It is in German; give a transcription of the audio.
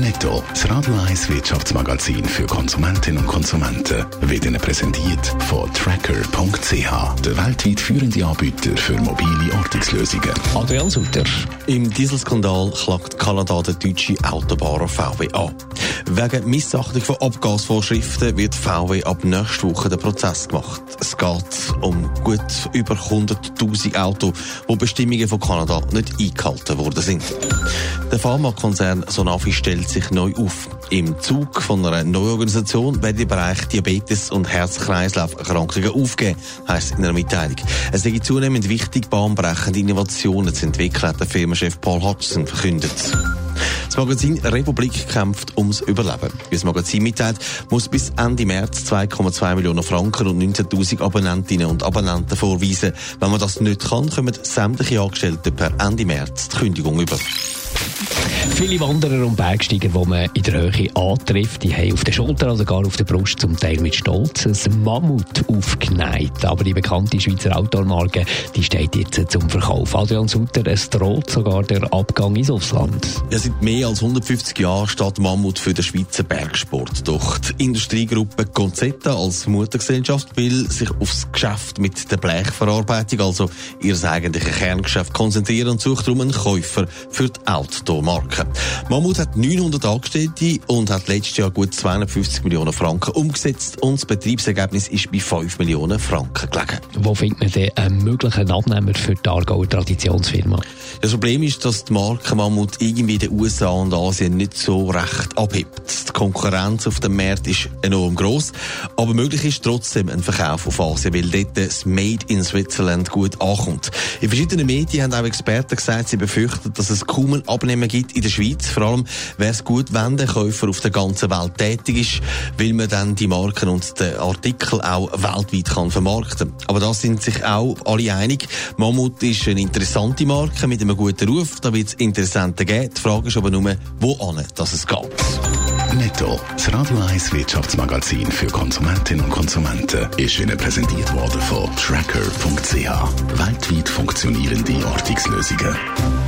Netto, das Radio 1 Wirtschaftsmagazin für Konsumentinnen und Konsumenten, wird Ihnen präsentiert von Tracker.ch, der weltweit führende Anbieter für mobile Ortungslösungen. Adrian Sutter. Im Dieselskandal klagt Kanada den deutschen Autobauer VW an. Wegen Missachtung von Abgasvorschriften wird VW ab nächster Woche den Prozess gemacht. Es geht um gut über 100.000 Autos, wo Bestimmungen von Kanada nicht eingehalten worden sind. Der Pharmakonzern Sonafi stellt sich neu auf. Im Zug von einer neuen Organisation werden die Bereich Diabetes und Herz-Kreislauf-Erkrankungen aufgegeben, heisst in einer Mitteilung. Es sei zunehmend wichtig, bahnbrechende Innovationen zu entwickeln, hat der Firmenchef Paul Hodgson verkündet. Das Magazin Republik kämpft ums Überleben. Wie das Magazin mitteilt, muss bis Ende März 2,2 Millionen Franken und 19.000 Abonnentinnen und Abonnenten vorweisen. Wenn man das nicht kann, kommen sämtliche Angestellten per Ende März die Kündigung über. Viele Wanderer und Bergsteiger, die man in der Höhe antrifft, die haben auf der Schulter oder gar auf der Brust zum Teil mit Stolz ein Mammut aufgeneigt. Aber die bekannte Schweizer Outdoor-Marke, die steht jetzt zum Verkauf. Adrian Sutter, es droht sogar der Abgang ins Ausland. Ja, seit mehr als 150 Jahren steht Mammut für den Schweizer Bergsport. Doch die Industriegruppe Conzetta als Muttergesellschaft will sich aufs Geschäft mit der Blechverarbeitung, also ihr eigentliches Kerngeschäft, konzentrieren und sucht darum einen Käufer für die Outdoor-Marke. Mammut hat 900 Angestellte und hat letztes Jahr gut 250 Millionen Franken umgesetzt und das Betriebsergebnis ist bei 5 Millionen Franken gelegen. Wo findet man denn einen möglichen Abnehmer für die Aargauer Traditionsfirma? Das Problem ist, dass die Marke Mammut irgendwie in den USA und Asien nicht so recht abhebt. Die Konkurrenz auf dem Markt ist enorm groß, aber möglich ist trotzdem ein Verkauf auf Asien, weil dort das Made in Switzerland gut ankommt. In verschiedenen Medien haben auch Experten gesagt, sie befürchten, dass es kaum einen Abnehmer gibt in der Schweiz, vor allem wäre es gut, wenn der Käufer auf der ganzen Welt tätig ist, weil man dann die Marken und den Artikel auch weltweit kann vermarkten. Aber da sind sich auch alle einig. Mammut ist eine interessante Marke mit einem guten Ruf, da wird es Interessenten geben. Die Frage ist aber nur, wo dass es geht. Netto, das Radio 1 Wirtschaftsmagazin für Konsumentinnen und Konsumenten, ist Ihnen präsentiert worden von Tracker.ch, weltweit funktionierende Ortungslösungen.